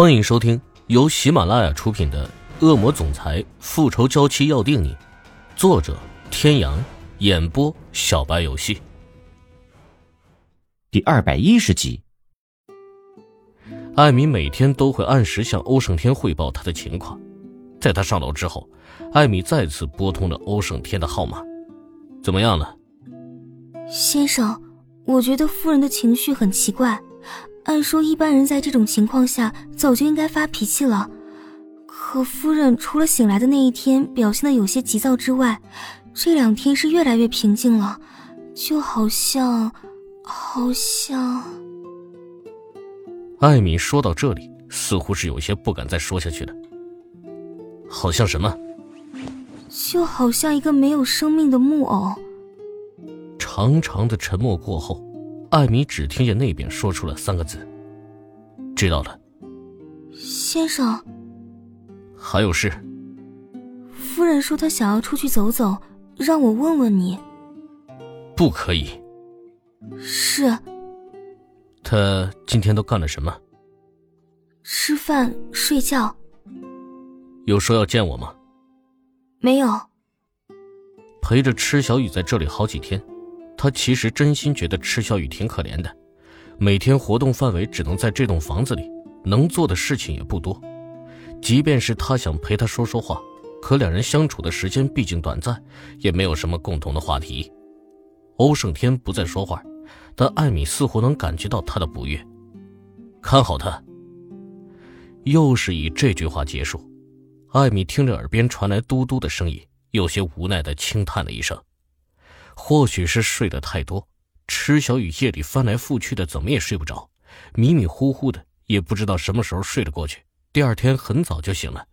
欢迎收听由喜马拉雅出品的《恶魔总裁复仇娇妻要定你》，作者：天阳，演播：小白游戏。第二百一十集。艾米每天都会按时向欧胜天汇报他的情况。在他上楼之后，艾米再次拨通了欧胜天的号码。怎么样了，先生？我觉得夫人的情绪很奇怪。按说，一般人在这种情况下早就应该发脾气了，可夫人除了醒来的那一天表现的有些急躁之外，这两天是越来越平静了，就好像，好像……艾米说到这里，似乎是有些不敢再说下去了。好像什么？就好像一个没有生命的木偶。长长的沉默过后。艾米只听见那边说出了三个字：“知道了。”先生，还有事。夫人说她想要出去走走，让我问问你。不可以。是。他今天都干了什么？吃饭、睡觉。有说要见我吗？没有。陪着池小雨在这里好几天。他其实真心觉得池小雨挺可怜的，每天活动范围只能在这栋房子里，能做的事情也不多。即便是他想陪她说说话，可两人相处的时间毕竟短暂，也没有什么共同的话题。欧胜天不再说话，但艾米似乎能感觉到他的不悦。看好他。又是以这句话结束。艾米听着耳边传来嘟嘟的声音，有些无奈的轻叹了一声。或许是睡得太多，池小雨夜里翻来覆去的，怎么也睡不着，迷迷糊糊的，也不知道什么时候睡了过去。第二天很早就醒了。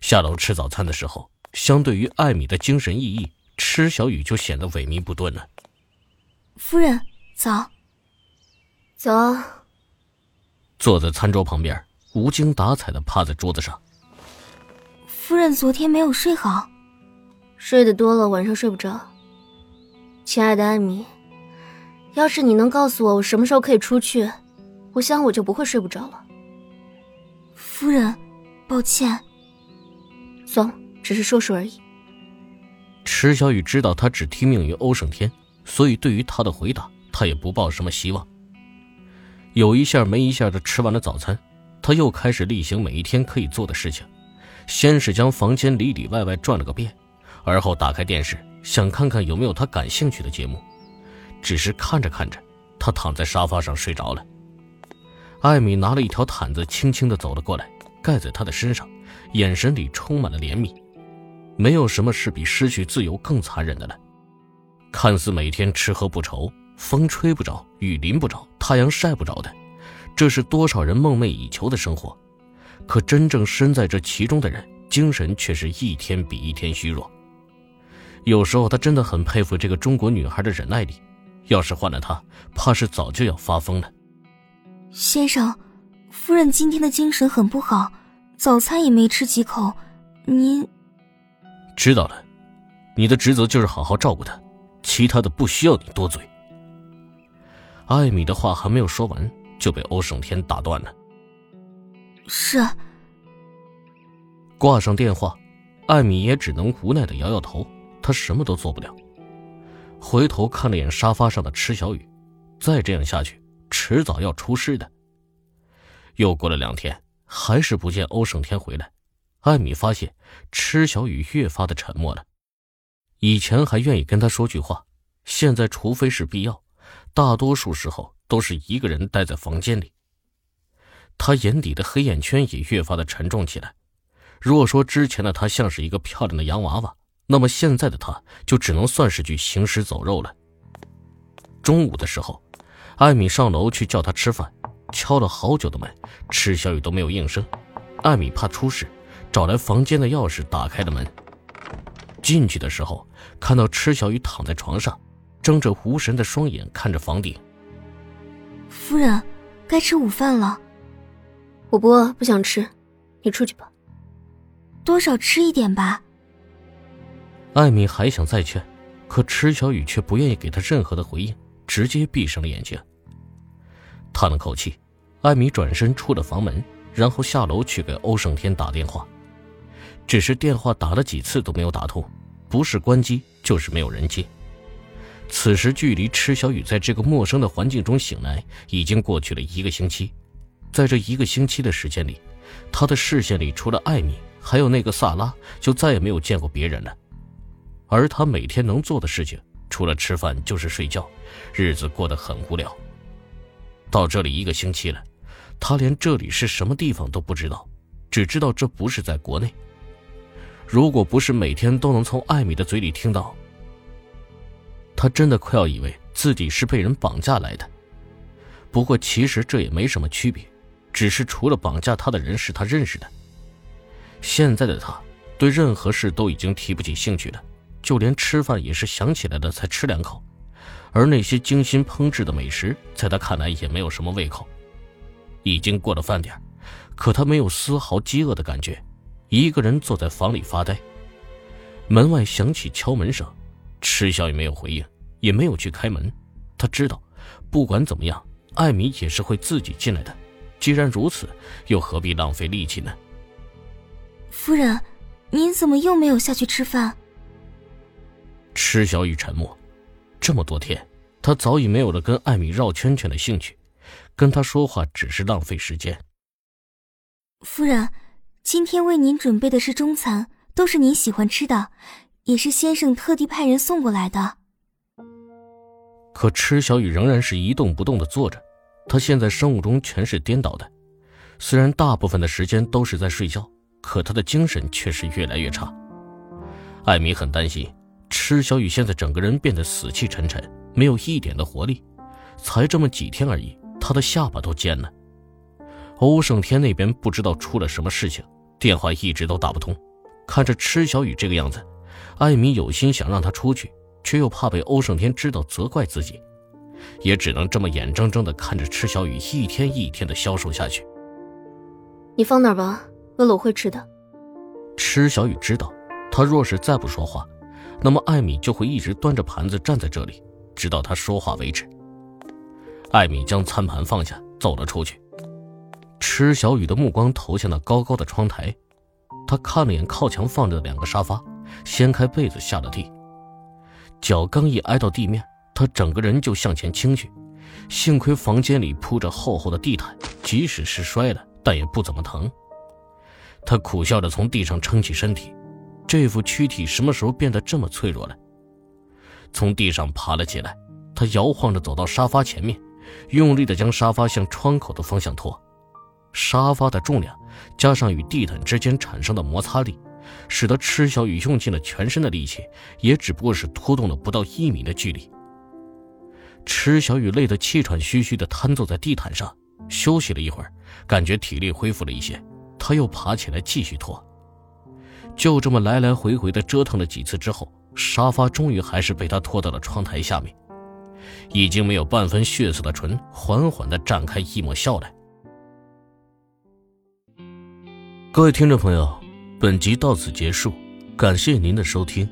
下楼吃早餐的时候，相对于艾米的精神奕奕，池小雨就显得萎靡不振了。夫人，早。早。坐在餐桌旁边，无精打采的趴在桌子上。夫人昨天没有睡好，睡得多了，晚上睡不着。亲爱的艾米，要是你能告诉我我什么时候可以出去，我想我就不会睡不着了。夫人，抱歉。算了，只是说说而已。池小雨知道他只听命于欧胜天，所以对于他的回答，他也不抱什么希望。有一下没一下的吃完了早餐，他又开始例行每一天可以做的事情。先是将房间里里外外转了个遍，而后打开电视。想看看有没有他感兴趣的节目，只是看着看着，他躺在沙发上睡着了。艾米拿了一条毯子，轻轻地走了过来，盖在他的身上，眼神里充满了怜悯。没有什么是比失去自由更残忍的了。看似每天吃喝不愁，风吹不着，雨淋不着，太阳晒不着的，这是多少人梦寐以求的生活。可真正身在这其中的人，精神却是一天比一天虚弱。有时候他真的很佩服这个中国女孩的忍耐力，要是换了他，怕是早就要发疯了。先生，夫人今天的精神很不好，早餐也没吃几口，您知道了，你的职责就是好好照顾她，其他的不需要你多嘴。艾米的话还没有说完，就被欧胜天打断了。是。挂上电话，艾米也只能无奈的摇摇头。他什么都做不了。回头看了眼沙发上的池小雨，再这样下去，迟早要出事的。又过了两天，还是不见欧胜天回来。艾米发现池小雨越发的沉默了。以前还愿意跟他说句话，现在除非是必要，大多数时候都是一个人待在房间里。他眼底的黑眼圈也越发的沉重起来。若说之前的他像是一个漂亮的洋娃娃。那么现在的他就只能算是具行尸走肉了。中午的时候，艾米上楼去叫他吃饭，敲了好久的门，池小雨都没有应声。艾米怕出事，找来房间的钥匙打开了门。进去的时候，看到池小雨躺在床上，睁着无神的双眼看着房顶。夫人，该吃午饭了。我不饿，不想吃，你出去吧。多少吃一点吧。艾米还想再劝，可池小雨却不愿意给他任何的回应，直接闭上了眼睛。叹了口气，艾米转身出了房门，然后下楼去给欧胜天打电话。只是电话打了几次都没有打通，不是关机就是没有人接。此时距离池小雨在这个陌生的环境中醒来已经过去了一个星期，在这一个星期的时间里，他的视线里除了艾米，还有那个萨拉，就再也没有见过别人了。而他每天能做的事情，除了吃饭就是睡觉，日子过得很无聊。到这里一个星期了，他连这里是什么地方都不知道，只知道这不是在国内。如果不是每天都能从艾米的嘴里听到，他真的快要以为自己是被人绑架来的。不过其实这也没什么区别，只是除了绑架他的人是他认识的。现在的他对任何事都已经提不起兴趣了，就连吃饭也是想起来了才吃两口，而那些精心烹制的美食在他看来也没有什么胃口。已经过了饭点，可他没有丝毫饥饿的感觉。一个人坐在房里发呆。门外响起敲门声，池小雨没有回应，也没有去开门。他知道，不管怎么样，艾米也是会自己进来的。既然如此，又何必浪费力气呢？夫人，您怎么又没有下去吃饭？池小雨沉默。这么多天，他早已没有了跟艾米绕圈圈的兴趣，跟他说话只是浪费时间。夫人。今天为您准备的是中餐，都是您喜欢吃的，也是先生特地派人送过来的。可池小雨仍然是一动不动的坐着，他现在生物钟全是颠倒的，虽然大部分的时间都是在睡觉，可他的精神却是越来越差。艾米很担心池小雨现在整个人变得死气沉沉，没有一点的活力，才这么几天而已，他的下巴都尖了。欧胜天那边不知道出了什么事情。电话一直都打不通，看着池小雨这个样子，艾米有心想让他出去，却又怕被欧胜天知道责怪自己，也只能这么眼睁睁地看着池小雨一天一天的消瘦下去。你放那儿吧，饿了我会吃的。池小雨知道，他若是再不说话，那么艾米就会一直端着盘子站在这里，直到他说话为止。艾米将餐盘放下，走了出去。池小雨的目光投向那高高的窗台，他看了眼靠墙放着的两个沙发，掀开被子下了地，脚刚一挨到地面，他整个人就向前倾去。幸亏房间里铺着厚厚的地毯，即使是摔了，但也不怎么疼。他苦笑着从地上撑起身体，这副躯体什么时候变得这么脆弱了？从地上爬了起来，他摇晃着走到沙发前面，用力地将沙发向窗口的方向拖。沙发的重量，加上与地毯之间产生的摩擦力，使得池小雨用尽了全身的力气，也只不过是拖动了不到一米的距离。池小雨累得气喘吁吁地瘫坐在地毯上，休息了一会儿，感觉体力恢复了一些，他又爬起来继续拖。就这么来来回回的折腾了几次之后，沙发终于还是被他拖到了窗台下面。已经没有半分血色的唇缓缓的绽开一抹笑来。各位听众朋友，本集到此结束，感谢您的收听。